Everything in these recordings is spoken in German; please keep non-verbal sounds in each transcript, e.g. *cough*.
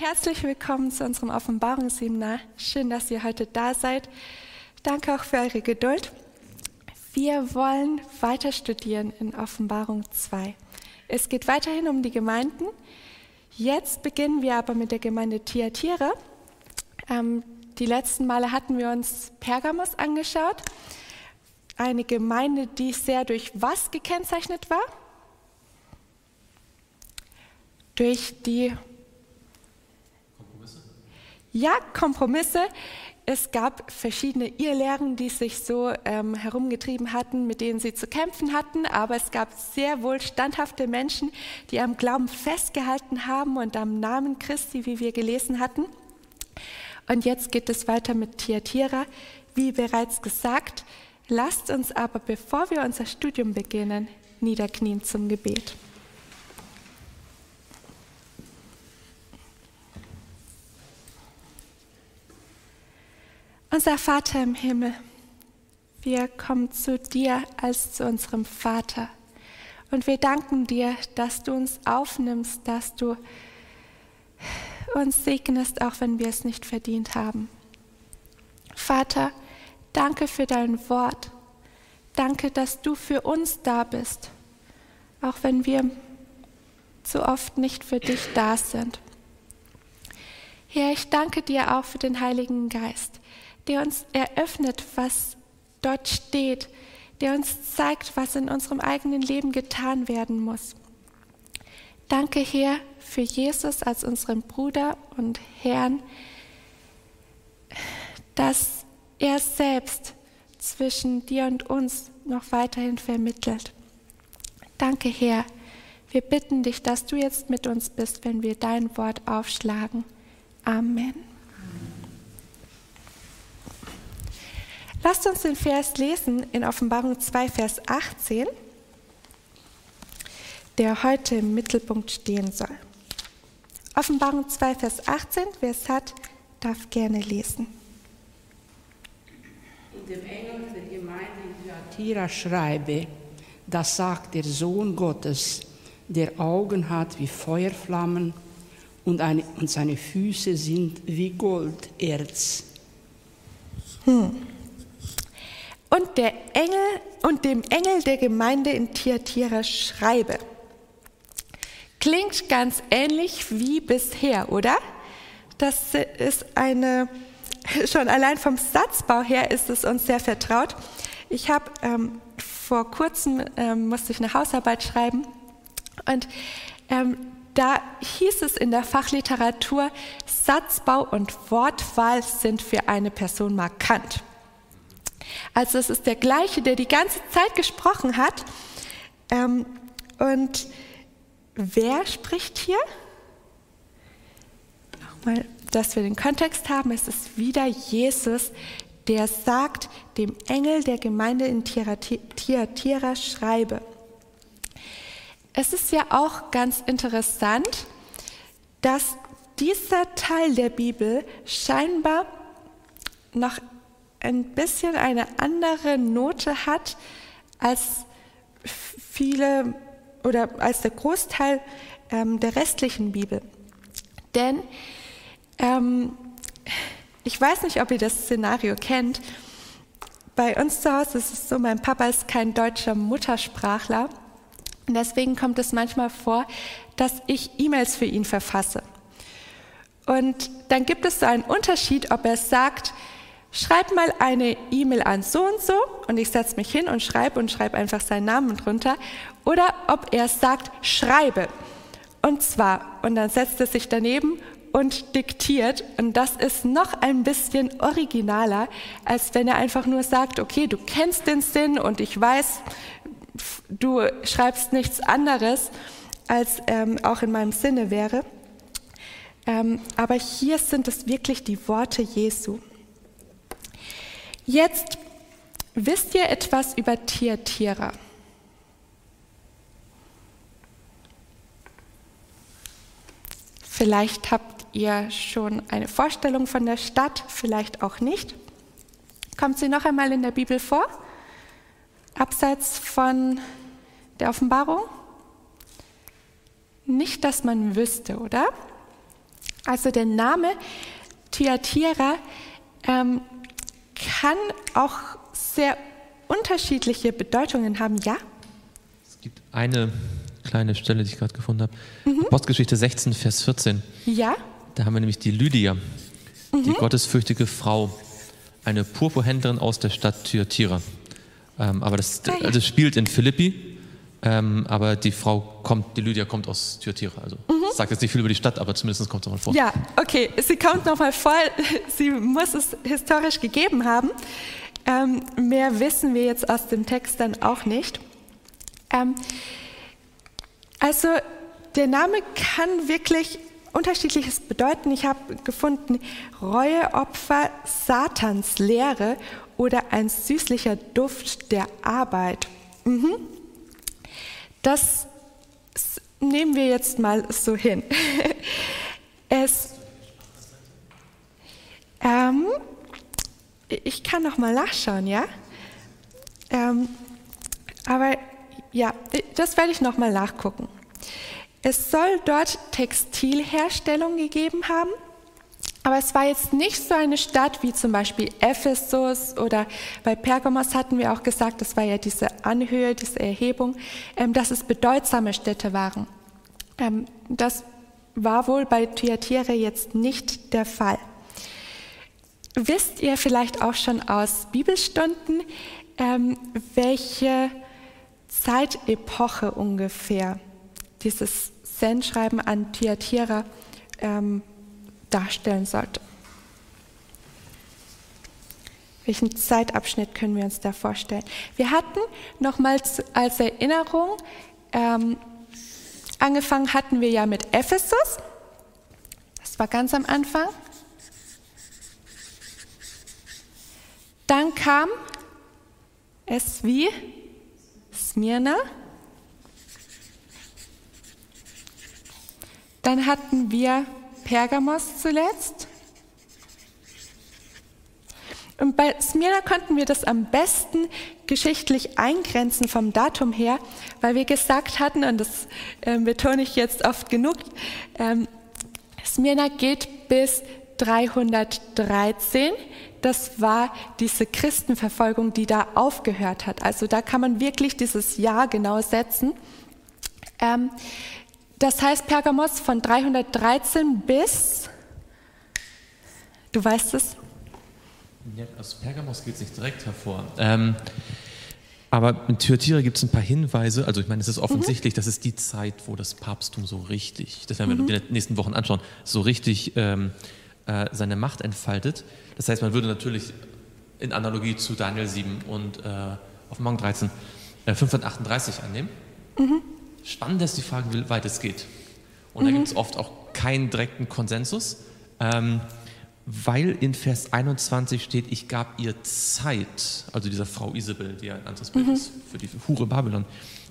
Herzlich willkommen zu unserem Offenbarungsseminar. Schön, dass ihr heute da seid. Danke auch für eure Geduld. Wir wollen weiter studieren in Offenbarung 2. Es geht weiterhin um die Gemeinden. Jetzt beginnen wir aber mit der Gemeinde Thyatira. Ähm, die letzten Male hatten wir uns Pergamos angeschaut. Eine Gemeinde, die sehr durch was gekennzeichnet war? Durch die ja, Kompromisse. Es gab verschiedene Irrlehren, die sich so ähm, herumgetrieben hatten, mit denen sie zu kämpfen hatten, aber es gab sehr wohl standhafte Menschen, die am Glauben festgehalten haben und am Namen Christi, wie wir gelesen hatten. Und jetzt geht es weiter mit Thyatira. Wie bereits gesagt, lasst uns aber, bevor wir unser Studium beginnen, niederknien zum Gebet. Unser Vater im Himmel, wir kommen zu dir als zu unserem Vater. Und wir danken dir, dass du uns aufnimmst, dass du uns segnest, auch wenn wir es nicht verdient haben. Vater, danke für dein Wort. Danke, dass du für uns da bist, auch wenn wir zu oft nicht für dich da sind. Herr, ich danke dir auch für den Heiligen Geist der uns eröffnet, was dort steht, der uns zeigt, was in unserem eigenen Leben getan werden muss. Danke, Herr, für Jesus als unseren Bruder und Herrn, dass er selbst zwischen dir und uns noch weiterhin vermittelt. Danke, Herr. Wir bitten dich, dass du jetzt mit uns bist, wenn wir dein Wort aufschlagen. Amen. Lasst uns den Vers lesen in Offenbarung 2, Vers 18, der heute im Mittelpunkt stehen soll. Offenbarung 2, Vers 18, wer es hat, darf gerne lesen. Und dem Engel der Gemeinde in Thyatira schreibe, das sagt der Sohn Gottes, der Augen hat wie Feuerflammen und, eine, und seine Füße sind wie Golderz. Hm und der Engel und dem Engel der Gemeinde in Thyatira schreibe. Klingt ganz ähnlich wie bisher, oder? Das ist eine, *laughs* schon allein vom Satzbau her ist es uns sehr vertraut. Ich habe ähm, vor kurzem ähm, musste ich eine Hausarbeit schreiben und ähm, da hieß es in der Fachliteratur, Satzbau und Wortwahl sind für eine Person markant. Also es ist der gleiche, der die ganze Zeit gesprochen hat. Ähm, und wer spricht hier? Nochmal, dass wir den Kontext haben, es ist wieder Jesus, der sagt dem Engel der Gemeinde in Thyatira, schreibe. Es ist ja auch ganz interessant, dass dieser Teil der Bibel scheinbar noch ein bisschen eine andere Note hat als viele oder als der Großteil ähm, der restlichen Bibel. Denn ähm, ich weiß nicht, ob ihr das Szenario kennt. Bei uns zu Hause ist es so, mein Papa ist kein deutscher Muttersprachler. Und deswegen kommt es manchmal vor, dass ich E-Mails für ihn verfasse. Und dann gibt es so einen Unterschied, ob er sagt, schreib mal eine E-Mail an so und so und ich setze mich hin und schreibe und schreibe einfach seinen Namen drunter. Oder ob er sagt, schreibe. Und zwar, und dann setzt er sich daneben und diktiert. Und das ist noch ein bisschen originaler, als wenn er einfach nur sagt, okay, du kennst den Sinn und ich weiß, du schreibst nichts anderes, als ähm, auch in meinem Sinne wäre. Ähm, aber hier sind es wirklich die Worte Jesu. Jetzt wisst ihr etwas über Tiertiere. Vielleicht habt ihr schon eine Vorstellung von der Stadt, vielleicht auch nicht. Kommt sie noch einmal in der Bibel vor? Abseits von der Offenbarung? Nicht, dass man wüsste, oder? Also der Name Thyatira ähm, kann auch sehr unterschiedliche Bedeutungen haben, ja? Es gibt eine kleine Stelle, die ich gerade gefunden habe. Mhm. Postgeschichte 16, Vers 14. Ja. Da haben wir nämlich die Lydia, mhm. die gottesfürchtige Frau, eine Purpurhändlerin aus der Stadt Thyatira. Ähm, aber das ah, ja. also spielt in Philippi, ähm, aber die Frau kommt, die Lydia kommt aus Thyatira. Also mhm. sagt jetzt nicht viel über die Stadt, aber zumindest kommt es nochmal vor. Ja, okay, sie kommt nochmal vor. *laughs* Sie muss es historisch gegeben haben. Ähm, mehr wissen wir jetzt aus dem Text dann auch nicht. Ähm, also der Name kann wirklich unterschiedliches bedeuten. Ich habe gefunden Reueopfer, Satans Lehre oder ein süßlicher Duft der Arbeit. Mhm. Das nehmen wir jetzt mal so hin. *laughs* Es, ähm, ich kann noch mal nachschauen, ja? Ähm, aber ja, das werde ich noch mal nachgucken. Es soll dort Textilherstellung gegeben haben aber es war jetzt nicht so eine Stadt wie zum Beispiel Ephesus oder bei Pergamos hatten wir auch gesagt, das war ja diese Anhöhe, diese Erhebung, ähm, dass es bedeutsame Städte waren. Ähm, das war wohl bei Thyatira jetzt nicht der Fall. Wisst ihr vielleicht auch schon aus Bibelstunden, ähm, welche Zeitepoche ungefähr dieses Sendschreiben an Thyatira ähm, darstellen sollte. Welchen Zeitabschnitt können wir uns da vorstellen? Wir hatten nochmals als Erinnerung, ähm, angefangen hatten wir ja mit Ephesus. Das war ganz am Anfang. Dann kam es wie Smyrna. Dann hatten wir Pergamos zuletzt. Und bei Smyrna konnten wir das am besten geschichtlich eingrenzen vom Datum her, weil wir gesagt hatten, und das äh, betone ich jetzt oft genug, ähm, Smyrna geht bis 313. Das war diese Christenverfolgung, die da aufgehört hat. Also da kann man wirklich dieses Jahr genau setzen. Ähm, das heißt Pergamos von 313 bis, du weißt es? Ja, aus Pergamos geht es nicht direkt hervor. Ähm, aber in Thyatira gibt es ein paar Hinweise. Also ich meine, es ist offensichtlich, mhm. das ist die Zeit, wo das Papsttum so richtig, das werden wir mhm. in den nächsten Wochen anschauen, so richtig ähm, äh, seine Macht entfaltet. Das heißt, man würde natürlich in Analogie zu Daniel 7 und äh, Offenbarung 13 äh, 538 annehmen. Mhm. Spannend ist die Frage, wie weit es geht. Und mhm. da gibt es oft auch keinen direkten Konsensus, ähm, weil in Vers 21 steht, ich gab ihr Zeit, also dieser Frau Isabel, die ein anderes Bild mhm. ist für die Hure Babylon,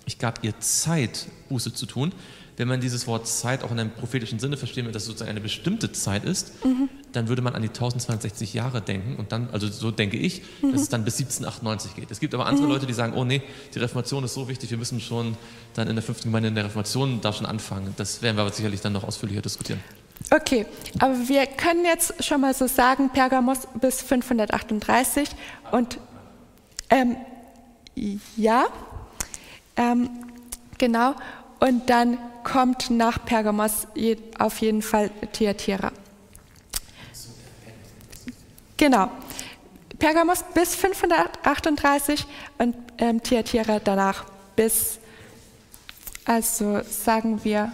ich gab ihr Zeit, Buße zu tun wenn man dieses Wort Zeit auch in einem prophetischen Sinne verstehen will, dass es sozusagen eine bestimmte Zeit ist, mhm. dann würde man an die 1260 Jahre denken und dann, also so denke ich, mhm. dass es dann bis 1798 geht. Es gibt aber andere mhm. Leute, die sagen, oh nee, die Reformation ist so wichtig, wir müssen schon dann in der fünften Gemeinde in der Reformation da schon anfangen. Das werden wir aber sicherlich dann noch ausführlicher diskutieren. Okay, aber wir können jetzt schon mal so sagen, Pergamos bis 538 und ähm, ja, ähm, genau, und dann kommt nach Pergamos auf jeden Fall Thyatira. Genau. Pergamos bis 538 und ähm, Thyatira danach bis, also sagen wir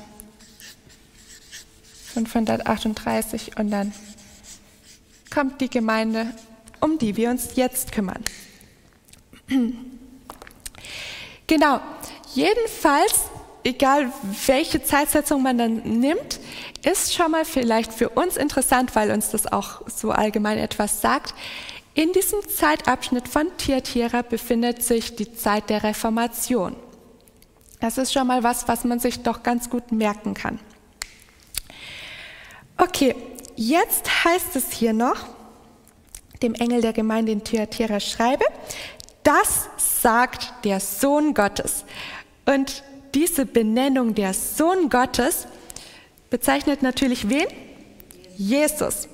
538 und dann kommt die Gemeinde, um die wir uns jetzt kümmern. *clears throat* Genau. Jedenfalls egal welche Zeitsetzung man dann nimmt, ist schon mal vielleicht für uns interessant, weil uns das auch so allgemein etwas sagt. In diesem Zeitabschnitt von Thyatira befindet sich die Zeit der Reformation. Das ist schon mal was, was man sich doch ganz gut merken kann. Okay, jetzt heißt es hier noch, dem Engel der Gemeinde in Thyatira schreibe, das sagt der Sohn Gottes. Und diese Benennung der Sohn Gottes bezeichnet natürlich wen? Jesus.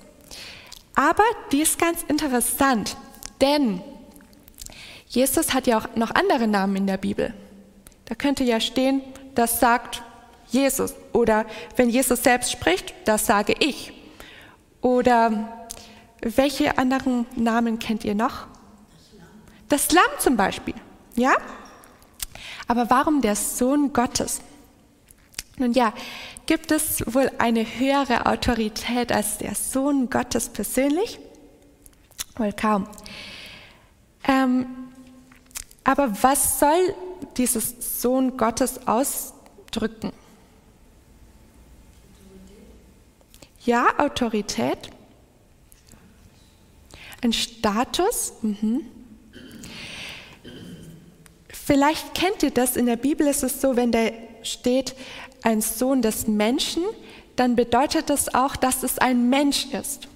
Aber die ist ganz interessant, denn Jesus hat ja auch noch andere Namen in der Bibel. Da könnte ja stehen, das sagt Jesus. Oder wenn Jesus selbst spricht, das sage ich. Oder welche anderen Namen kennt ihr noch? Das Lamm zum Beispiel. Ja? Aber warum der Sohn Gottes? Nun ja, gibt es wohl eine höhere Autorität als der Sohn Gottes persönlich? Wohl kaum. Ähm, aber was soll dieses Sohn Gottes ausdrücken? Ja, Autorität. Ein Status. Mhm. Vielleicht kennt ihr das, in der Bibel ist es so, wenn da steht ein Sohn des Menschen, dann bedeutet das auch, dass es ein Mensch ist.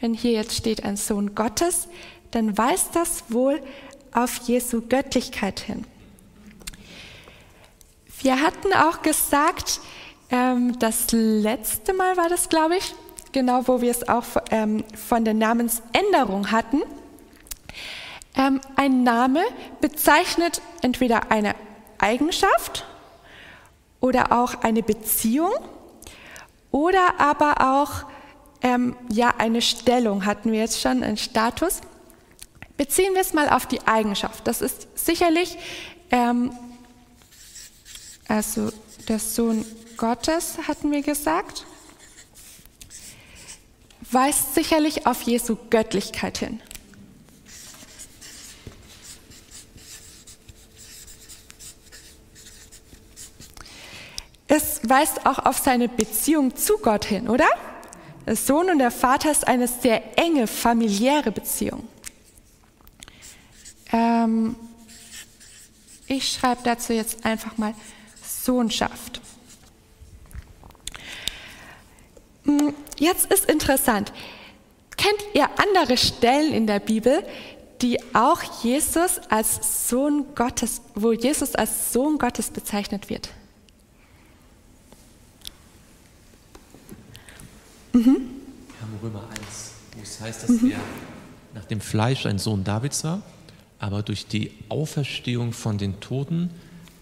Wenn hier jetzt steht ein Sohn Gottes, dann weist das wohl auf Jesu Göttlichkeit hin. Wir hatten auch gesagt, ähm, das letzte Mal war das, glaube ich, genau wo wir es auch ähm, von der Namensänderung hatten, ähm, ein Name bezeichnet entweder eine Eigenschaft oder auch eine Beziehung oder aber auch ähm, ja eine Stellung hatten wir jetzt schon, einen Status. Beziehen wir es mal auf die Eigenschaft. Das ist sicherlich ähm, also der Sohn Gottes hatten wir gesagt, weist sicherlich auf Jesu Göttlichkeit hin. Es weist auch auf seine Beziehung zu Gott hin, oder? Der Sohn und der Vater ist eine sehr enge familiäre Beziehung. Ähm, ich schreibe dazu jetzt einfach mal Sohnschaft. Hm, jetzt ist interessant. Kennt ihr andere Stellen in der Bibel, die auch Jesus als Sohn Gottes, wo Jesus als Sohn Gottes bezeichnet wird? Mhm. Wir haben Römer 1, wo es heißt, dass mhm. er nach dem Fleisch ein Sohn Davids war, aber durch die Auferstehung von den Toten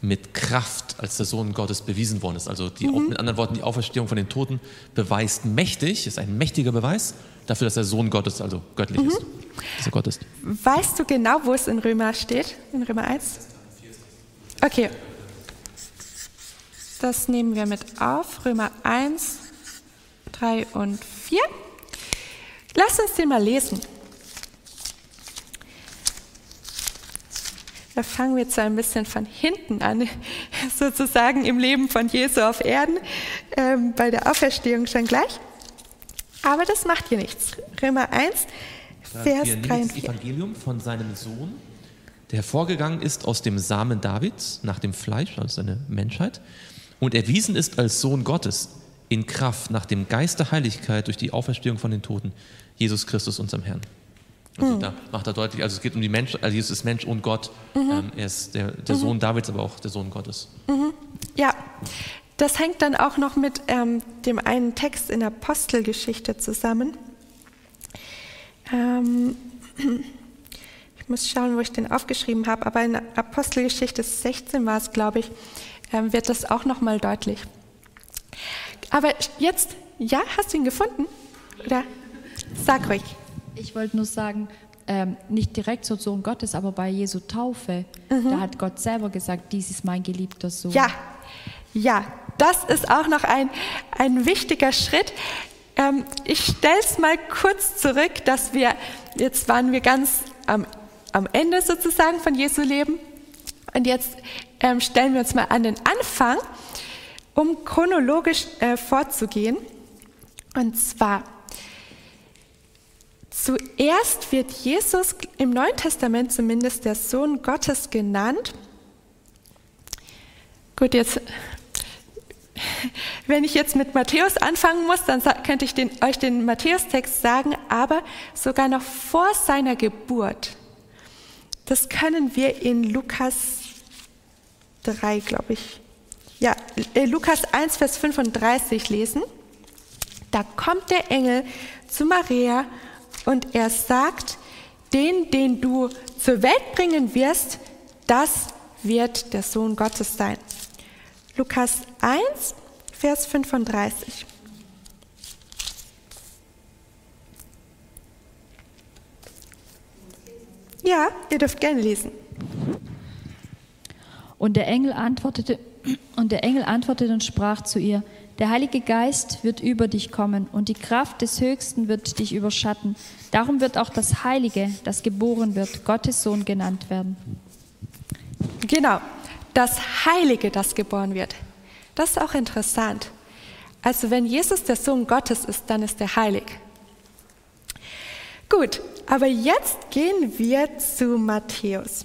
mit Kraft als der Sohn Gottes bewiesen worden ist. Also die, mhm. mit anderen Worten, die Auferstehung von den Toten beweist mächtig, ist ein mächtiger Beweis dafür, dass der Sohn Gottes, also göttlich mhm. ist, dass er Gott ist. Weißt du genau, wo es in Römer steht? In Römer 1? Okay. Das nehmen wir mit auf. Römer 1, 3 und 4. Lass uns den mal lesen. Da fangen wir jetzt ein bisschen von hinten an, *laughs* sozusagen im Leben von Jesu auf Erden, ähm, bei der Auferstehung schon gleich. Aber das macht hier nichts. Römer 1, Vers 3 und 4. Das Evangelium von seinem Sohn, der hervorgegangen ist aus dem Samen Davids, nach dem Fleisch, also seine Menschheit, und erwiesen ist als Sohn Gottes in Kraft nach dem Geist der Heiligkeit durch die Auferstehung von den Toten, Jesus Christus, unserem Herrn. Also mhm. da macht er deutlich, also es geht um die Mensch, also Jesus ist Mensch und Gott. Mhm. Ähm, er ist der, der mhm. Sohn Davids, aber auch der Sohn Gottes. Mhm. Ja, das hängt dann auch noch mit ähm, dem einen Text in der Apostelgeschichte zusammen. Ähm, *clears throat* ich muss schauen, wo ich den aufgeschrieben habe, aber in Apostelgeschichte 16 war es, glaube ich, ähm, wird das auch noch mal deutlich. Aber jetzt, ja, hast du ihn gefunden? Oder sag ruhig. Ich wollte nur sagen, ähm, nicht direkt so Sohn Gottes, aber bei Jesu Taufe, mhm. da hat Gott selber gesagt, dies ist mein geliebter Sohn. Ja, ja, das ist auch noch ein, ein wichtiger Schritt. Ähm, ich stelle es mal kurz zurück, dass wir, jetzt waren wir ganz am, am Ende sozusagen von Jesu Leben und jetzt ähm, stellen wir uns mal an den Anfang, um chronologisch äh, vorzugehen. Und zwar Zuerst wird Jesus im Neuen Testament zumindest der Sohn Gottes genannt. Gut, jetzt, *laughs* wenn ich jetzt mit Matthäus anfangen muss, dann könnte ich den, euch den Matthäus-Text sagen, aber sogar noch vor seiner Geburt. Das können wir in Lukas 3, glaube ich. Ja, äh, Lukas 1, Vers 35 lesen. da kommt der Engel zu Maria und er sagt, den, den du zur Welt bringen wirst, das wird der Sohn Gottes sein. Lukas 1, Vers 35. Ja, ihr dürft gerne lesen. Und der Engel antwortete und der Engel antwortete und sprach zu ihr: Der Heilige Geist wird über dich kommen und die Kraft des Höchsten wird dich überschatten. Darum wird auch das Heilige, das geboren wird, Gottes Sohn genannt werden. Genau, das Heilige, das geboren wird. Das ist auch interessant. Also wenn Jesus der Sohn Gottes ist, dann ist er heilig. Gut, aber jetzt gehen wir zu Matthäus.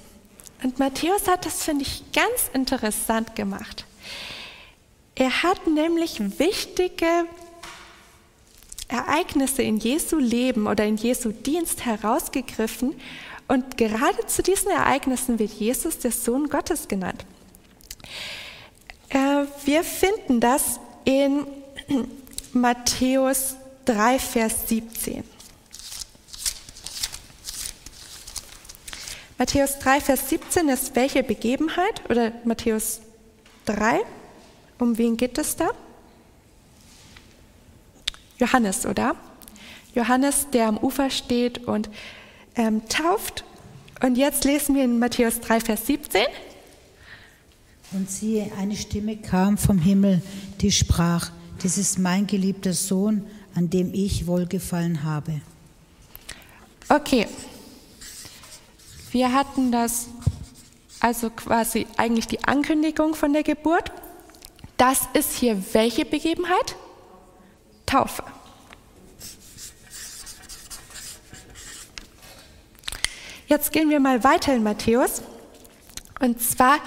Und Matthäus hat das, finde ich, ganz interessant gemacht. Er hat nämlich wichtige Ereignisse in Jesu Leben oder in Jesu Dienst herausgegriffen und gerade zu diesen Ereignissen wird Jesus der Sohn Gottes genannt. Äh, wir finden das in *clears throat* Matthäus 3, Vers 17. Matthäus 3, Vers 17 ist welche Begebenheit? Oder Matthäus 3? Um wen geht es da? Johannes, oder? Johannes, der am Ufer steht und ähm, tauft. Und jetzt lesen wir in Matthäus 3, Vers 17. Und siehe, eine Stimme kam vom Himmel, die sprach, dies ist mein geliebter Sohn, an dem ich wohlgefallen habe. Okay, wir hatten das, also quasi eigentlich die Ankündigung von der Geburt. Das ist hier welche Begebenheit? Taufe. Jetzt gehen wir mal weiter in Matthäus. Und zwar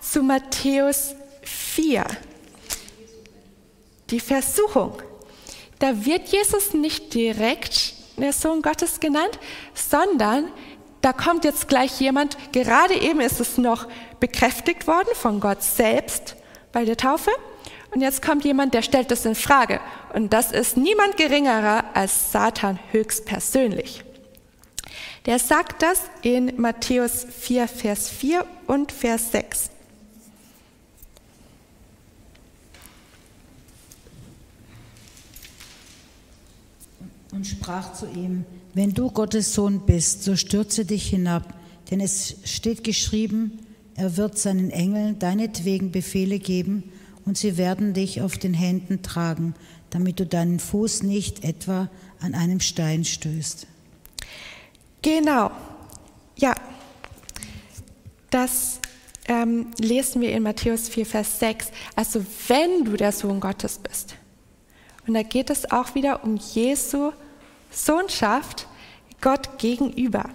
zu Matthäus 4. Die Versuchung. Da wird Jesus nicht direkt der Sohn Gottes genannt, sondern da kommt jetzt gleich jemand, gerade eben ist es noch bekräftigt worden von Gott selbst bei der Taufe. Und jetzt kommt jemand, der stellt das in Frage. Und das ist niemand geringerer als Satan höchstpersönlich. Der sagt das in Matthäus 4, Vers 4 und Vers 6. Und sprach zu ihm, wenn du Gottes Sohn bist, so stürze dich hinab, denn es steht geschrieben, er wird seinen Engeln deinetwegen Befehle geben und sie werden dich auf den Händen tragen, damit du deinen Fuß nicht etwa an einem Stein stößt. Genau, ja, das ähm, lesen wir in Matthäus 4, Vers 6. Also wenn du der Sohn Gottes bist. Und da geht es auch wieder um Jesu Sohnschaft Gott gegenüber.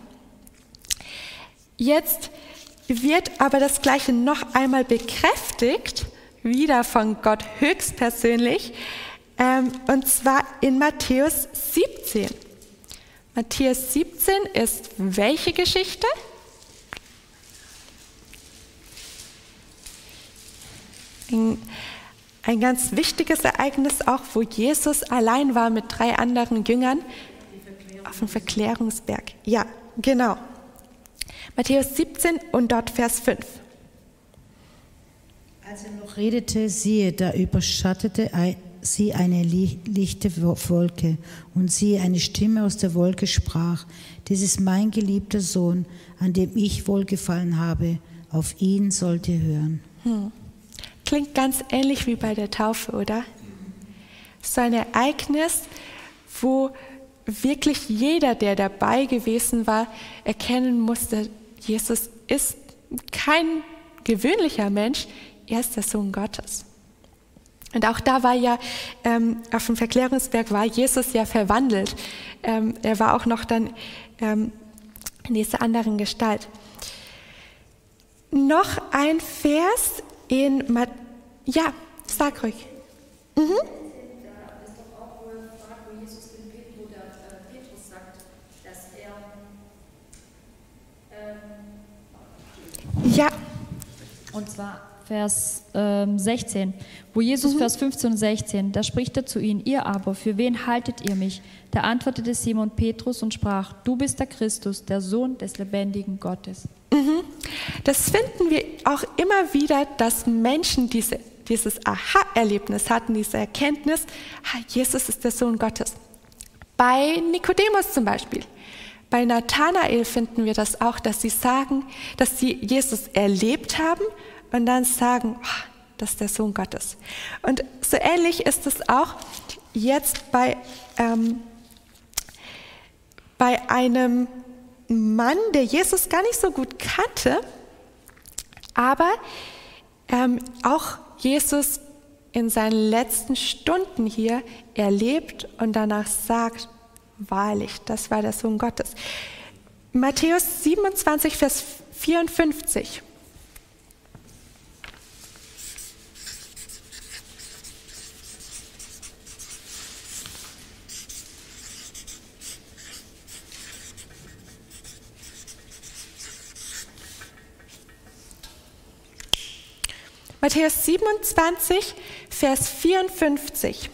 Jetzt wird aber das Gleiche noch einmal bekräftigt, wieder von Gott höchstpersönlich, ähm, und zwar in Matthäus 17. Matthäus 17 ist welche Geschichte? Ein, ein ganz wichtiges Ereignis auch, wo Jesus allein war mit drei anderen Jüngern auf dem Verklärungsberg. Ja, genau. Matthäus 17 und dort Vers 5. Als er noch redete, siehe, da überschattete sie eine lichte Wolke und siehe, eine Stimme aus der Wolke sprach, dies ist mein geliebter Sohn, an dem ich wohlgefallen habe, auf ihn sollt ihr hören. Hm. Klingt ganz ähnlich wie bei der Taufe, oder? So ein Ereignis, wo wirklich jeder, der dabei gewesen war, erkennen musste, Jesus ist kein gewöhnlicher Mensch, er ist der Sohn Gottes. Und auch da war ja, ähm, auf dem Verklärungsberg war Jesus ja verwandelt. Ähm, er war auch noch dann ähm, in dieser anderen Gestalt. Noch ein Vers in, Mat ja, sag ruhig. Mhm. Ja. Und zwar Vers ähm, 16, wo Jesus Vers 15 und 16, da spricht er zu ihnen, ihr aber, für wen haltet ihr mich? Da antwortete Simon Petrus und sprach, du bist der Christus, der Sohn des lebendigen Gottes. Das finden wir auch immer wieder, dass Menschen diese, dieses Aha-Erlebnis hatten, diese Erkenntnis, Jesus ist der Sohn Gottes. Bei Nikodemus zum Beispiel. Bei Nathanael finden wir das auch, dass sie sagen, dass sie Jesus erlebt haben und dann sagen, ah, das ist der Sohn Gottes. Und so ähnlich ist es auch jetzt bei, ähm, bei einem Mann, der Jesus gar nicht so gut kannte, aber ähm, auch Jesus in seinen letzten Stunden hier erlebt und danach sagt, wahrlich, das war der Sohn Gottes. Matthäus 27, Vers 54. Matthäus 27, Vers 54.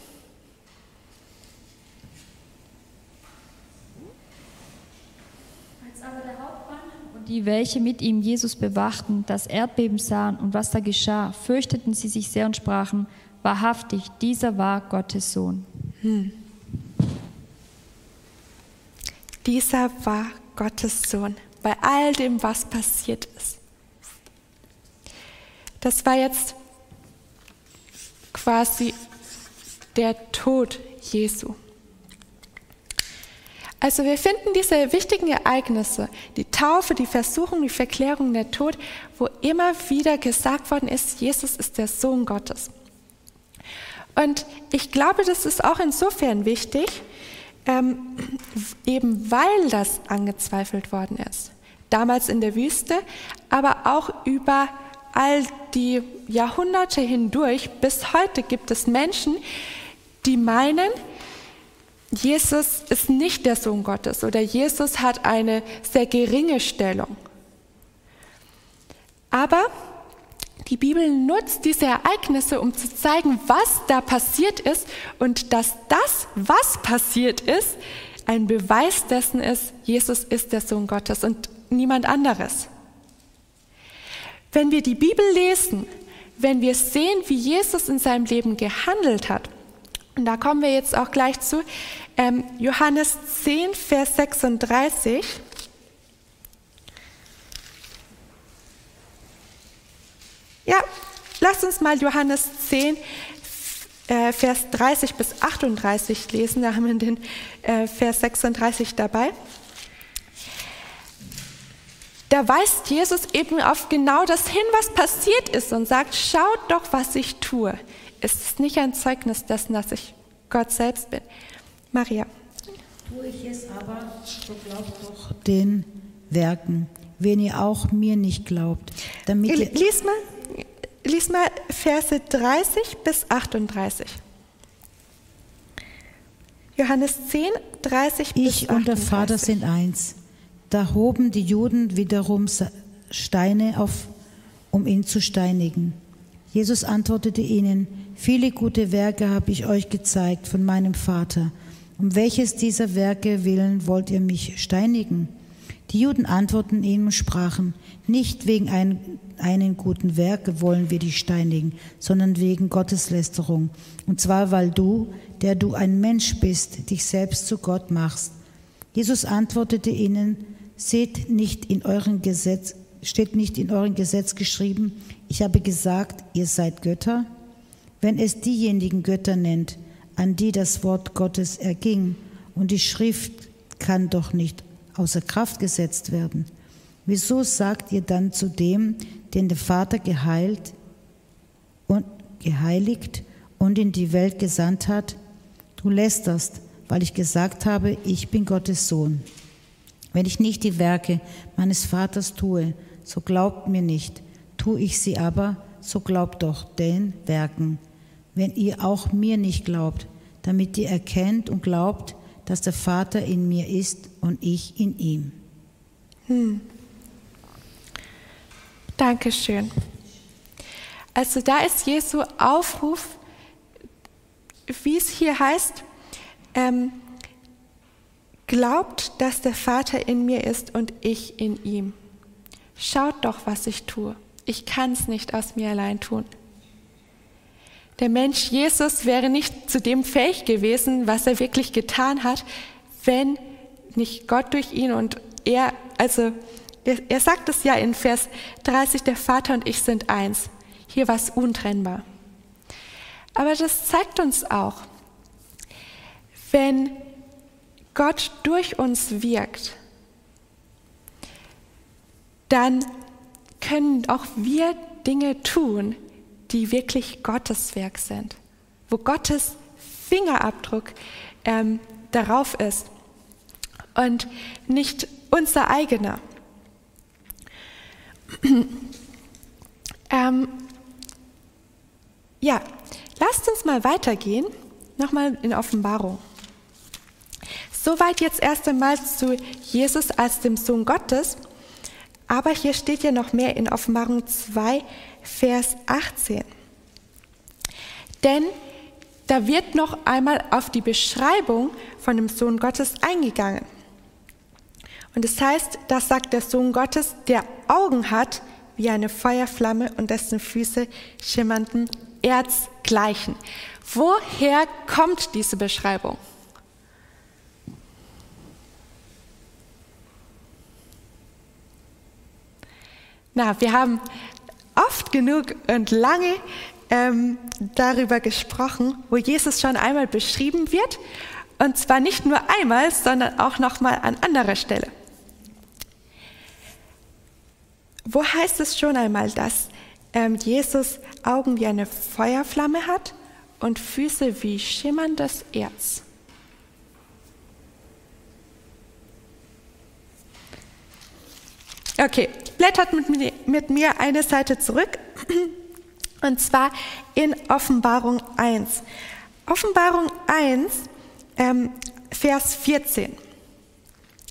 Als aber der Hauptmann und die, welche mit ihm Jesus bewachten, das Erdbeben sahen und was da geschah, fürchteten sie sich sehr und sprachen, wahrhaftig, dieser war Gottes Sohn. Dieser war Gottes Sohn bei all dem, was passiert ist. Das war jetzt quasi der Tod Jesu. Also wir finden diese wichtigen Ereignisse, die Taufe, die Versuchung, die Verklärung, der Tod, wo immer wieder gesagt worden ist, Jesus ist der Sohn Gottes. Und ich glaube, das ist auch insofern wichtig, ähm, eben weil das angezweifelt worden ist. Damals in der Wüste, aber auch über all die Jahrhunderte hindurch, bis heute gibt es Menschen, die meinen, Jesus ist nicht der Sohn Gottes oder Jesus hat eine sehr geringe Stellung. Aber die Bibel nutzt diese Ereignisse, um zu zeigen, was da passiert ist und dass das, was passiert ist, ein Beweis dessen ist, Jesus ist der Sohn Gottes und niemand anderes. Wenn wir die Bibel lesen, wenn wir sehen, wie Jesus in seinem Leben gehandelt hat, und da kommen wir jetzt auch gleich zu. Ähm, Johannes 10, Vers 36. Ja, lasst uns mal Johannes 10, äh, Vers 30 bis 38 lesen. Da haben wir den äh, Vers 36 dabei. Da weist Jesus eben auf genau das hin, was passiert ist und sagt, schaut doch, was ich tue ist es nicht ein Zeugnis dessen, dass ich Gott selbst bin. Maria. Tue ich es aber, so glaubt doch den Werken, wenn ihr auch mir nicht glaubt. Damit lies, mal, lies mal Verse 30 bis 38. Johannes 10, 30 bis 38. Ich und der Vater sind eins. Da hoben die Juden wiederum Steine auf, um ihn zu steinigen. Jesus antwortete ihnen, Viele gute Werke habe ich euch gezeigt von meinem Vater. Um welches dieser Werke willen wollt ihr mich steinigen? Die Juden antworteten ihm und sprachen, nicht wegen ein, einen guten Werke wollen wir dich steinigen, sondern wegen Gotteslästerung. Und zwar, weil du, der du ein Mensch bist, dich selbst zu Gott machst. Jesus antwortete ihnen, seht nicht in euren Gesetz, steht nicht in eurem Gesetz geschrieben, ich habe gesagt, ihr seid Götter? wenn es diejenigen Götter nennt, an die das Wort Gottes erging, und die Schrift kann doch nicht außer Kraft gesetzt werden. Wieso sagt ihr dann zu dem, den der Vater geheilt und geheiligt und in die Welt gesandt hat, du lästerst, weil ich gesagt habe, ich bin Gottes Sohn. Wenn ich nicht die Werke meines Vaters tue, so glaubt mir nicht. Tue ich sie aber, so glaubt doch den Werken, wenn ihr auch mir nicht glaubt, damit ihr erkennt und glaubt, dass der Vater in mir ist und ich in ihm. Hm. Dankeschön. Also da ist Jesu Aufruf, wie es hier heißt, ähm, glaubt, dass der Vater in mir ist und ich in ihm. Schaut doch, was ich tue. Ich kann es nicht aus mir allein tun. Der Mensch Jesus wäre nicht zu dem fähig gewesen, was er wirklich getan hat, wenn nicht Gott durch ihn und er, also er, er sagt es ja in Vers 30, der Vater und ich sind eins. Hier war es untrennbar. Aber das zeigt uns auch, wenn Gott durch uns wirkt, dann können auch wir Dinge tun, die wirklich Gottes Werk sind, wo Gottes Fingerabdruck ähm, darauf ist und nicht unser eigener. *clears throat* ähm, ja, lasst uns mal weitergehen, nochmal in Offenbarung. Soweit jetzt erst einmal zu Jesus als dem Sohn Gottes. Aber hier steht ja noch mehr in Offenbarung 2, Vers 18. Denn da wird noch einmal auf die Beschreibung von dem Sohn Gottes eingegangen. Und es das heißt, das sagt der Sohn Gottes, der Augen hat wie eine Feuerflamme und dessen Füße schimmernden Erz gleichen. Woher kommt diese Beschreibung? Na, wir haben oft genug und lange ähm, darüber gesprochen, wo Jesus schon einmal beschrieben wird, und zwar nicht nur einmal, sondern auch noch mal an anderer Stelle. Wo heißt es schon einmal, dass ähm, Jesus Augen wie eine Feuerflamme hat und Füße wie schimmerndes Erz? Okay, blättert mit mir, mit mir eine Seite zurück, und zwar in Offenbarung 1. Offenbarung 1, ähm, Vers 14.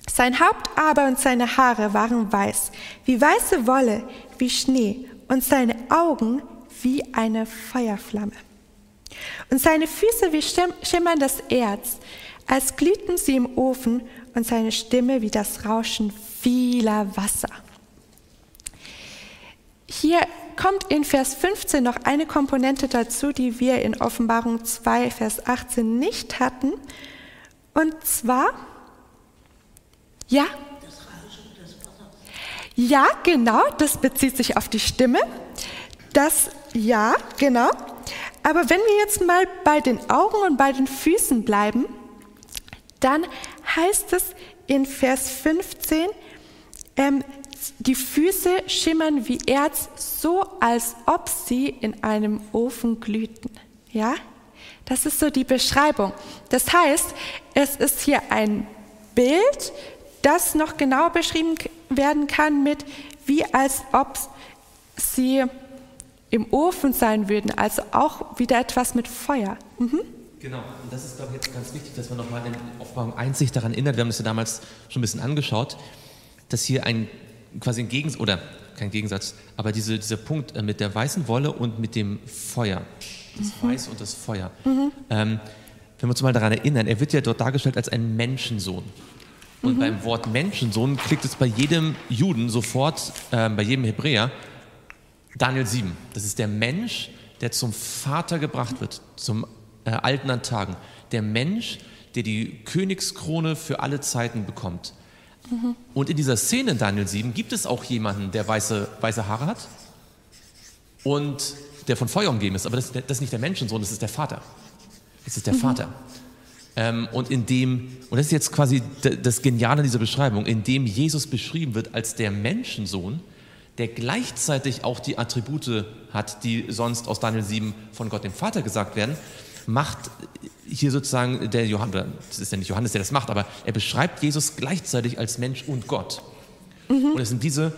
Sein Haupt aber und seine Haare waren weiß, wie weiße Wolle, wie Schnee, und seine Augen wie eine Feuerflamme. Und seine Füße wie schimmerndes Erz, als glühten sie im Ofen, und seine Stimme wie das Rauschen vieler Wasser. Hier kommt in Vers 15 noch eine Komponente dazu, die wir in Offenbarung 2, Vers 18 nicht hatten. Und zwar ja? Ja, genau, das bezieht sich auf die Stimme. Das, ja, genau. Aber wenn wir jetzt mal bei den Augen und bei den Füßen bleiben, dann heißt es in Vers 15, ähm, die Füße schimmern wie Erz, so als ob sie in einem Ofen glühten. Ja? Das ist so die Beschreibung. Das heißt, es ist hier ein Bild, das noch genauer beschrieben werden kann mit, wie als ob sie im Ofen sein würden, also auch wieder etwas mit Feuer. Mhm. Genau, und das ist, glaube ich, jetzt ganz wichtig, dass man nochmal Offenbarung 1 sich daran erinnert, wir haben das ja damals schon ein bisschen angeschaut, dass hier ein quasi ein Gegensatz, oder kein Gegensatz, aber diese, dieser Punkt äh, mit der weißen Wolle und mit dem Feuer, das mhm. Weiß und das Feuer. Mhm. Ähm, wenn wir uns mal daran erinnern, er wird ja dort dargestellt als ein Menschensohn. Und mhm. beim Wort Menschensohn klickt es bei jedem Juden sofort, äh, bei jedem Hebräer, Daniel 7. Das ist der Mensch, der zum Vater gebracht wird, zum äh, Alten an Tagen. Der Mensch, der die Königskrone für alle Zeiten bekommt. Mhm. Und in dieser Szene in Daniel 7 gibt es auch jemanden, der weiße, weiße Haare hat und der von Feuer umgeben ist. Aber das, das ist nicht der Menschensohn, das ist der Vater. Das ist der mhm. Vater. Ähm, und in dem, und das ist jetzt quasi das Geniale dieser Beschreibung, in dem Jesus beschrieben wird als der Menschensohn, der gleichzeitig auch die Attribute hat, die sonst aus Daniel 7 von Gott dem Vater gesagt werden, macht hier sozusagen der Johannes, das ist ja nicht Johannes, der das macht, aber er beschreibt Jesus gleichzeitig als Mensch und Gott. Mhm. Und es sind diese,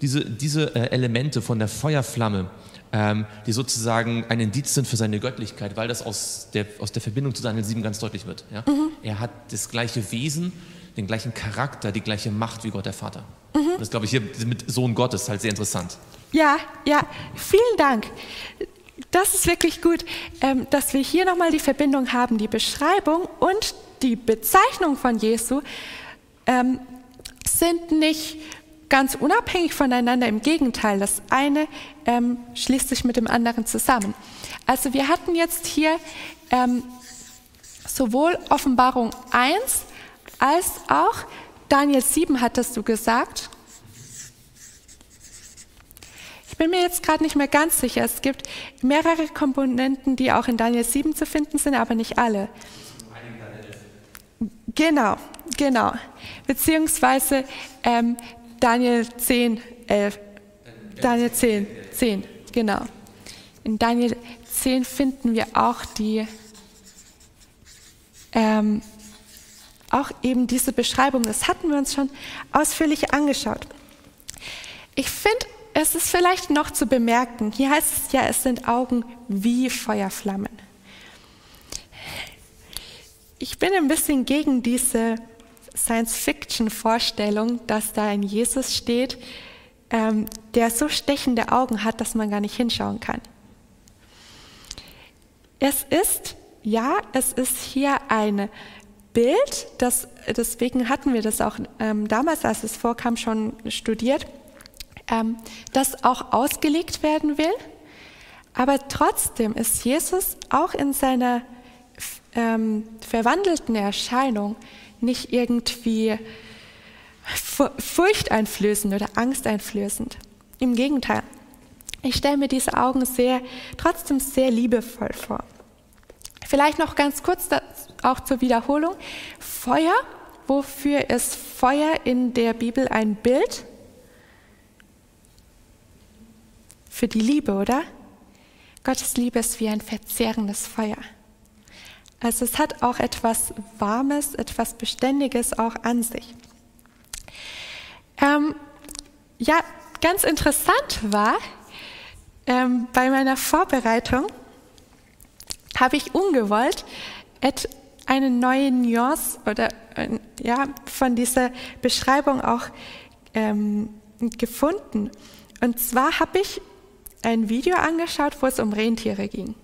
diese, diese äh, Elemente von der Feuerflamme, ähm, die sozusagen ein Indiz sind für seine Göttlichkeit, weil das aus der, aus der Verbindung zu Daniel 7 ganz deutlich wird. Ja? Mhm. Er hat das gleiche Wesen, den gleichen Charakter, die gleiche Macht wie Gott der Vater. Mhm. Das glaube ich hier mit Sohn Gottes halt sehr interessant. Ja, ja, vielen Dank. Das ist wirklich gut, ähm, dass wir hier nochmal die Verbindung haben, die Beschreibung und die Bezeichnung von Jesu ähm, sind nicht ganz unabhängig voneinander. Im Gegenteil, das eine ähm, schließt sich mit dem anderen zusammen. Also wir hatten jetzt hier sowohl Offenbarung 1 als auch Daniel 7 hattest du gesagt. Ich bin mir jetzt gerade nicht mehr ganz sicher. Es gibt mehrere Komponenten, die auch in Daniel 7 zu finden sind, aber nicht alle. Genau, genau. Beziehungsweise ähm, Daniel 10, 11. Daniel 10, 10, genau. In Daniel 10 finden wir auch die, ähm, auch eben diese Beschreibung. Das hatten wir uns schon ausführlich angeschaut. Ich finde, es ist vielleicht noch zu bemerken, hier heißt es ja, es sind Augen wie Feuerflammen. Ich bin ein bisschen gegen diese Science-Fiction-Vorstellung, dass da ein Jesus steht, ähm, der so stechende Augen hat, dass man gar nicht hinschauen kann. Es ist, ja, es ist hier ein Bild, das, deswegen hatten wir das auch ähm, damals, als es vorkam, schon studiert, ähm, das auch ausgelegt werden will. Aber trotzdem ist Jesus auch in seiner ähm, verwandelten Erscheinung nicht irgendwie furchteinflößend oder angsteinflößend. Im Gegenteil. Ich stelle mir diese Augen sehr, trotzdem sehr liebevoll vor. Vielleicht noch ganz kurz auch zur Wiederholung. Feuer, wofür ist Feuer in der Bibel ein Bild? Für die Liebe, oder? Gottes Liebe ist wie ein verzehrendes Feuer. Also es hat auch etwas Warmes, etwas Beständiges auch an sich. Ähm, ja, ganz interessant war, ähm, bei meiner Vorbereitung habe ich ungewollt eine neue Nuance oder äh, ja, von dieser Beschreibung auch ähm, gefunden. Und zwar habe ich ein Video angeschaut, wo es um Rentiere ging.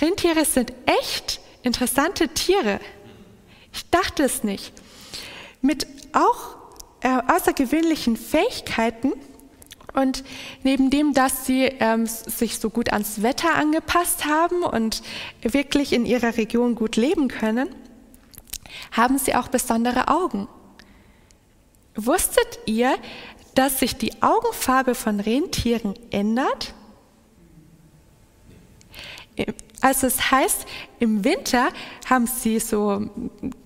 Rentiere sind echt interessante Tiere. Ich dachte es nicht. Mit auch äh, außergewöhnlichen Fähigkeiten und neben dem, dass sie ähm, sich so gut ans Wetter angepasst haben und wirklich in ihrer Region gut leben können, haben sie auch besondere Augen. Wusstet ihr, dass sich die Augenfarbe von Rentieren ändert? Also es heißt, im Winter haben sie so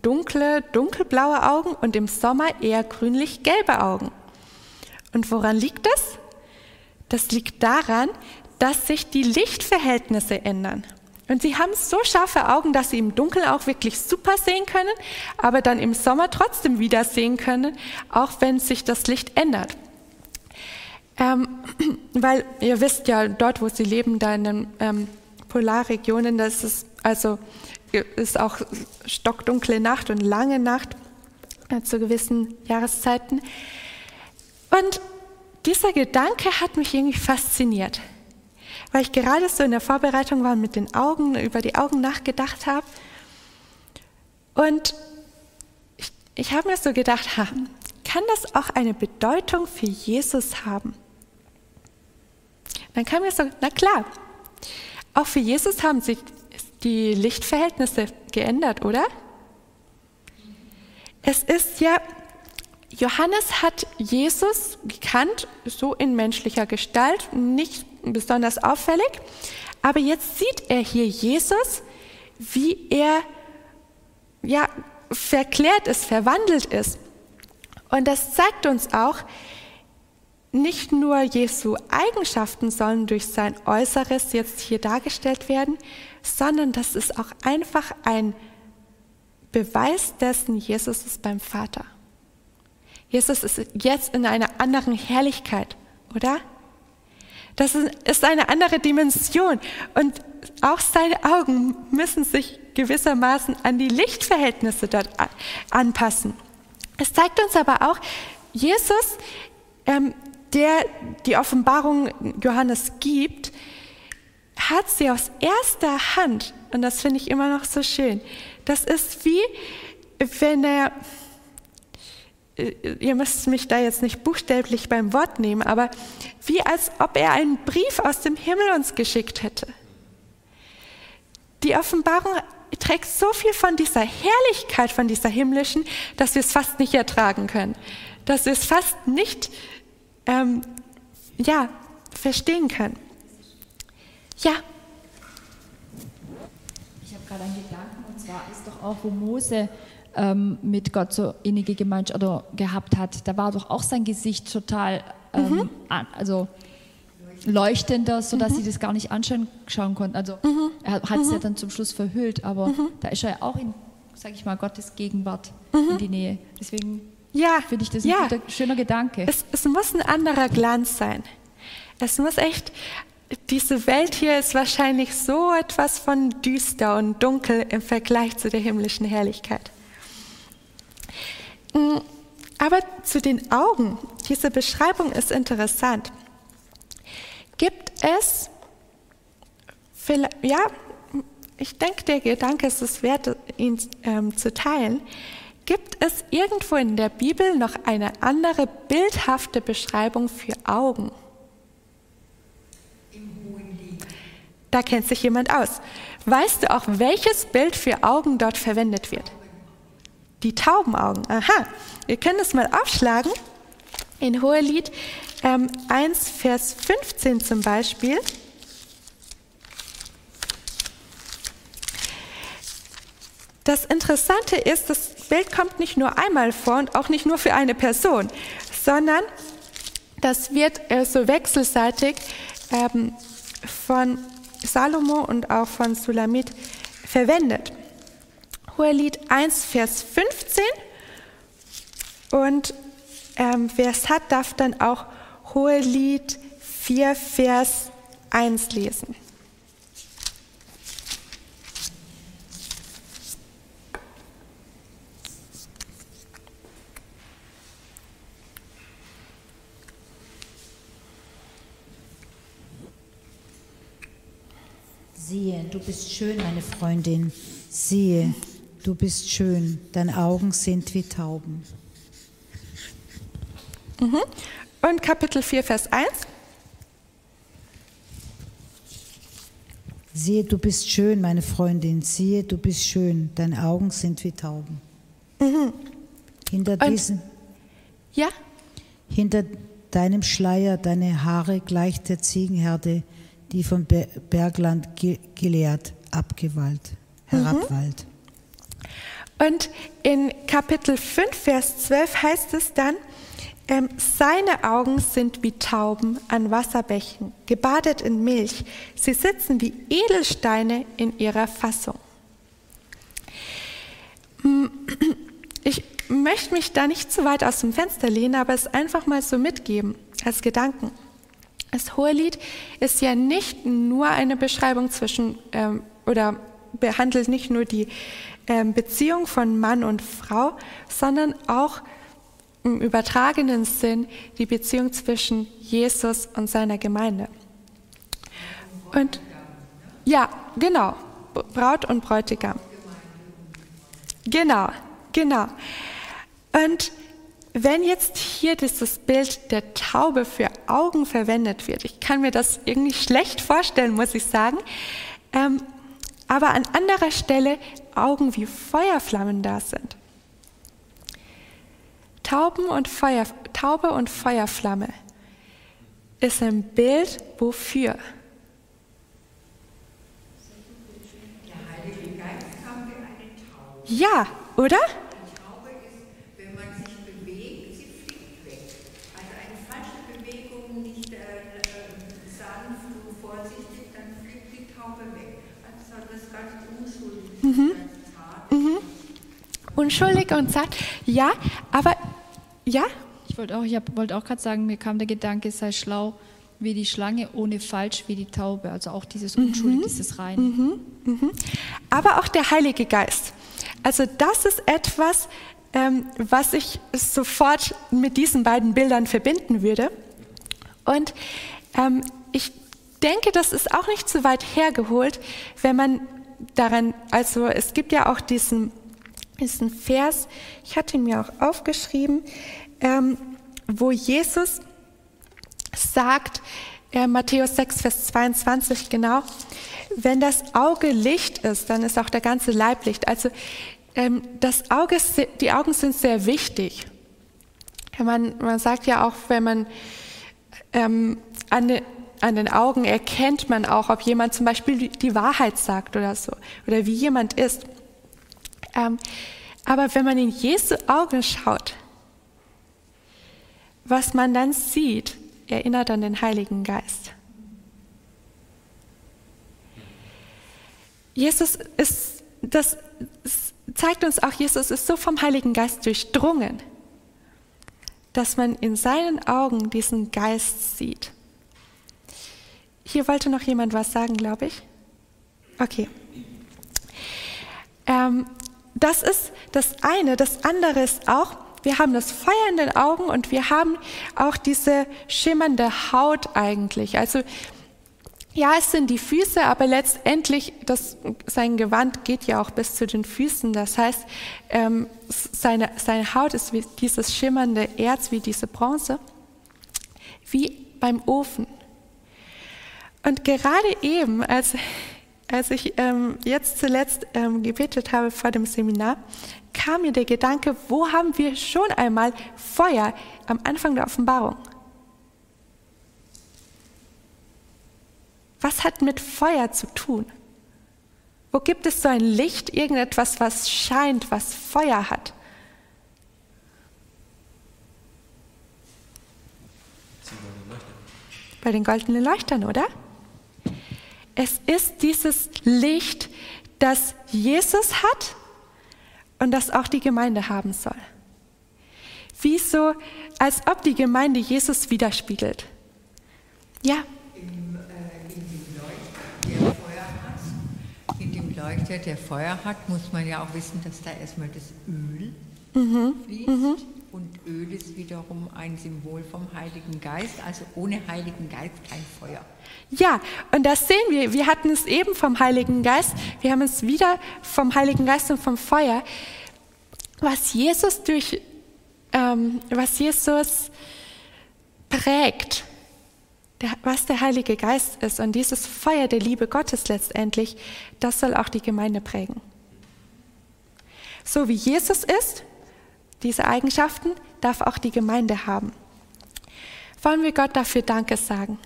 dunkle, dunkelblaue Augen und im Sommer eher grünlich-gelbe Augen. Und woran liegt das? Das liegt daran, dass sich die Lichtverhältnisse ändern. Und sie haben so scharfe Augen, dass sie im Dunkeln auch wirklich super sehen können, aber dann im Sommer trotzdem wieder sehen können, auch wenn sich das Licht ändert. Ähm, *clears throat* weil ihr wisst ja, dort, wo sie leben, da in den ähm, Polarregionen, das ist also ist auch stockdunkle Nacht und lange Nacht äh, zu gewissen Jahreszeiten. Und dieser Gedanke hat mich irgendwie fasziniert, weil ich gerade so in der Vorbereitung war und mit den Augen, über die Augen nachgedacht habe. Und ich, ich habe mir so gedacht, ha, kann das auch eine Bedeutung für Jesus haben? Dann kam mir so, na klar, auch für Jesus haben sich die Lichtverhältnisse geändert, oder? Es ist ja, Johannes hat Jesus gekannt, so in menschlicher Gestalt, nicht besonders auffällig, aber jetzt sieht er hier Jesus, wie er ja, verklärt ist, verwandelt ist. Und das zeigt uns auch, nicht nur Jesu Eigenschaften sollen durch sein Äußeres jetzt hier dargestellt werden, sondern das ist auch einfach ein Beweis dessen, Jesus ist beim Vater. Jesus ist jetzt in einer anderen Herrlichkeit, oder? Das ist eine andere Dimension. Und auch seine Augen müssen sich gewissermaßen an die Lichtverhältnisse dort anpassen. Es zeigt uns aber auch, Jesus, ähm, der die Offenbarung Johannes gibt, hat sie aus erster Hand, und das finde ich immer noch so schön. Das ist wie, wenn er, ihr müsst mich da jetzt nicht buchstäblich beim Wort nehmen, aber wie als ob er einen Brief aus dem Himmel uns geschickt hätte. Die Offenbarung trägt so viel von dieser Herrlichkeit, von dieser himmlischen, dass wir es fast nicht ertragen können, dass wir es fast nicht ähm, ja, verstehen können. Ja. Ich habe gerade einen Gedanken, und zwar ist doch auch, wo Mose ähm, mit Gott so innige Gemeinschaft oder gehabt hat, da war doch auch sein Gesicht total ähm, mhm. an, also leuchtender, sodass mhm. sie das gar nicht anschauen konnten. Also mhm. er hat es ja mhm. dann zum Schluss verhüllt, aber mhm. da ist er ja auch in, sage ich mal, Gottes Gegenwart in mhm. die Nähe. Deswegen ja. finde ich das ein ja. guter, schöner Gedanke. Es, es muss ein anderer Glanz sein. Es muss echt, diese Welt hier ist wahrscheinlich so etwas von düster und dunkel im Vergleich zu der himmlischen Herrlichkeit. Mm, aber zu den Augen, diese Beschreibung ist interessant. Gibt es, ja, ich denke, der Gedanke ist es wert, ihn ähm, zu teilen. Gibt es irgendwo in der Bibel noch eine andere bildhafte Beschreibung für Augen? Da kennt sich jemand aus. Weißt du auch, welches Bild für Augen dort verwendet wird? Die Taubenaugen. Aha. Wir können es mal aufschlagen. In Hohelied ähm, 1, Vers 15 zum Beispiel. Das Interessante ist, das Bild kommt nicht nur einmal vor und auch nicht nur für eine Person, sondern das wird äh, so wechselseitig ähm, von Salomo und auch von Sulamit verwendet. Hohelied 1, Vers 15 und ähm, wer es hat, darf dann auch Hohelied 4, Vers 1 lesen. Siehe, du bist schön, meine Freundin. Siehe, du bist schön. Deine Augen sind wie Tauben. Mhm. Und Kapitel 4, Vers 1. Siehe, du bist schön, meine Freundin. Siehe, du bist schön. Deine Augen sind wie Tauben. Mhm. Hinter diesen. Ja? Hinter deinem Schleier, deine Haare gleich der Ziegenherde, die vom Bergland gelehrt, abgewallt, herabwallt. Mhm. Und in Kapitel 5, Vers 12 heißt es dann, ähm, seine Augen sind wie Tauben an Wasserbächen, gebadet in Milch. Sie sitzen wie Edelsteine in ihrer Fassung. Hm, *clears throat* ich möchte mich da nicht zu weit aus dem Fenster lehnen, aber es einfach mal so mitgeben als Gedanken. Das Hohelied ist ja nicht nur eine Beschreibung zwischen ähm, oder behandelt nicht nur die Beziehung von Mann und Frau, sondern auch im übertragenen Sinn die Beziehung zwischen Jesus und seiner Gemeinde. Und ja, genau, Braut und Bräutigam. Genau, genau. Und wenn jetzt hier dieses Bild der Taube für Augen verwendet wird, ich kann mir das irgendwie schlecht vorstellen, muss ich sagen, ähm, aber an anderer Stelle Augen wie Feuerflammen da sind. Tauben und Feuer, Taube und Feuerflamme ist ein Bild wofür? Der Heilige Geist kam wie eine Taube. Ja, oder? Die Taube ist, wenn man sich bewegt, sie fliegt weg. Also eine falsche Bewegung, nicht äh, äh sanft und vorsichtig, dann fliegt die Taube weg. Also das ist ganz unschuldig. Mhm. Mhm. Unschuldig und zart, ja, aber ja? Ich wollte auch, ich wollte auch gerade sagen, mir kam der Gedanke, sei schlau, wie die Schlange, ohne falsch wie die Taube. Also auch dieses Unschuldig, dieses Rein. Aber auch der Heilige Geist. Also das ist etwas, ähm, was ich sofort mit diesen beiden Bildern verbinden würde. Und ähm, ich denke, das ist auch nicht zu weit hergeholt, wenn man daran, also es gibt ja auch diesen, diesen Vers, ich hatte ihn mir auch aufgeschrieben, ähm, wo Jesus sagt, äh, Matthäus 6, Vers 22 genau, wenn das Auge Licht ist, dann ist auch der ganze Leib Licht. Also ähm, das Auge, die Augen sind sehr wichtig. Man, man sagt ja auch, wenn man ähm, an, an den Augen erkennt man auch, ob jemand zum Beispiel die Wahrheit sagt oder so, oder wie jemand ist. Ähm, aber wenn man in Jesu Augen schaut, was man dann sieht, erinnert an den Heiligen Geist. Jesus ist, das zeigt uns auch, Jesus ist so vom Heiligen Geist durchdrungen, dass man in seinen Augen diesen Geist sieht. Hier wollte noch jemand was sagen, glaube ich. Okay. Ähm, das ist das eine. Das andere ist auch, wir haben das Feuer in den Augen und wir haben auch diese schimmernde Haut eigentlich. Also ja, es sind die Füße, aber letztendlich, das, sein Gewand geht ja auch bis zu den Füßen. Das heißt, ähm, seine, seine Haut ist wie dieses schimmernde Erz, wie diese Bronze, wie beim Ofen. Und gerade eben, als, als ich ähm, jetzt zuletzt ähm, gebetet habe vor dem Seminar, kam mir der Gedanke, wo haben wir schon einmal Feuer am Anfang der Offenbarung? Was hat mit Feuer zu tun? Wo gibt es so ein Licht, irgendetwas, was scheint, was Feuer hat? Bei den goldenen Leuchtern, oder? Es ist dieses Licht, das Jesus hat und das auch die Gemeinde haben soll. Wie so, als ob die Gemeinde Jesus widerspiegelt. Ja. In, äh, in, dem Leuchter, der Feuer hat, in dem Leuchter, der Feuer hat, muss man ja auch wissen, dass da erstmal das Öl mhm. fließt. Mhm. Und Öl ist wiederum ein Symbol vom Heiligen Geist. Also ohne Heiligen Geist kein Feuer. Ja, und das sehen wir. Wir hatten es eben vom Heiligen Geist. Wir haben es wieder vom Heiligen Geist und vom Feuer. Was Jesus durch, ähm, was Jesus prägt, der, was der Heilige Geist ist und dieses Feuer der Liebe Gottes letztendlich, das soll auch die Gemeinde prägen. So wie Jesus ist, diese Eigenschaften darf auch die Gemeinde haben. Wollen wir Gott dafür Danke sagen?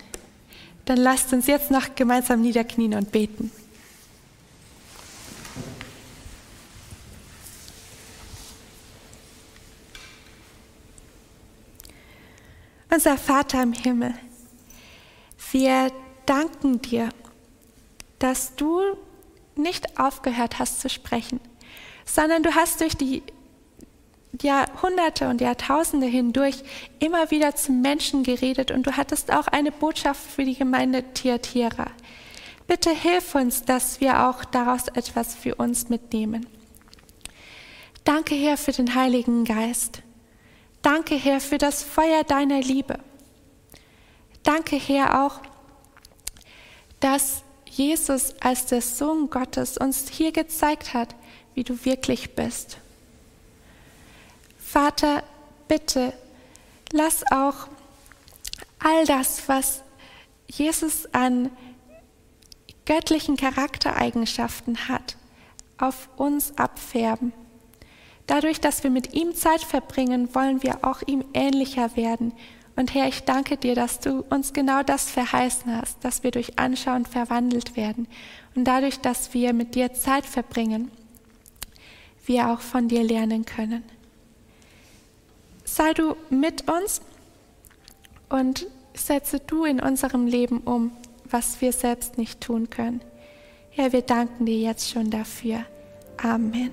Dann lasst uns jetzt noch gemeinsam niederknien und beten. Unser Vater im Himmel, wir danken dir, dass du nicht aufgehört hast zu sprechen, sondern du hast durch die Jahrhunderte und Jahrtausende hindurch immer wieder zu Menschen geredet und du hattest auch eine Botschaft für die Gemeinde Thyatira. Bitte hilf uns, dass wir auch daraus etwas für uns mitnehmen. Danke, Herr, für den Heiligen Geist. Danke, Herr, für das Feuer deiner Liebe. Danke, Herr, auch, dass Jesus als der Sohn Gottes uns hier gezeigt hat, wie du wirklich bist. Vater, bitte, lass auch all das, was Jesus an göttlichen Charaktereigenschaften hat, auf uns abfärben. Dadurch, dass wir mit ihm Zeit verbringen, wollen wir auch ihm ähnlicher werden. Und Herr, ich danke dir, dass du uns genau das verheißen hast, dass wir durch Anschauen verwandelt werden. Und dadurch, dass wir mit dir Zeit verbringen, wir auch von dir lernen können. Sei du mit uns und setze du in unserem Leben um, was wir selbst nicht tun können. Herr, wir danken dir jetzt schon dafür. Amen.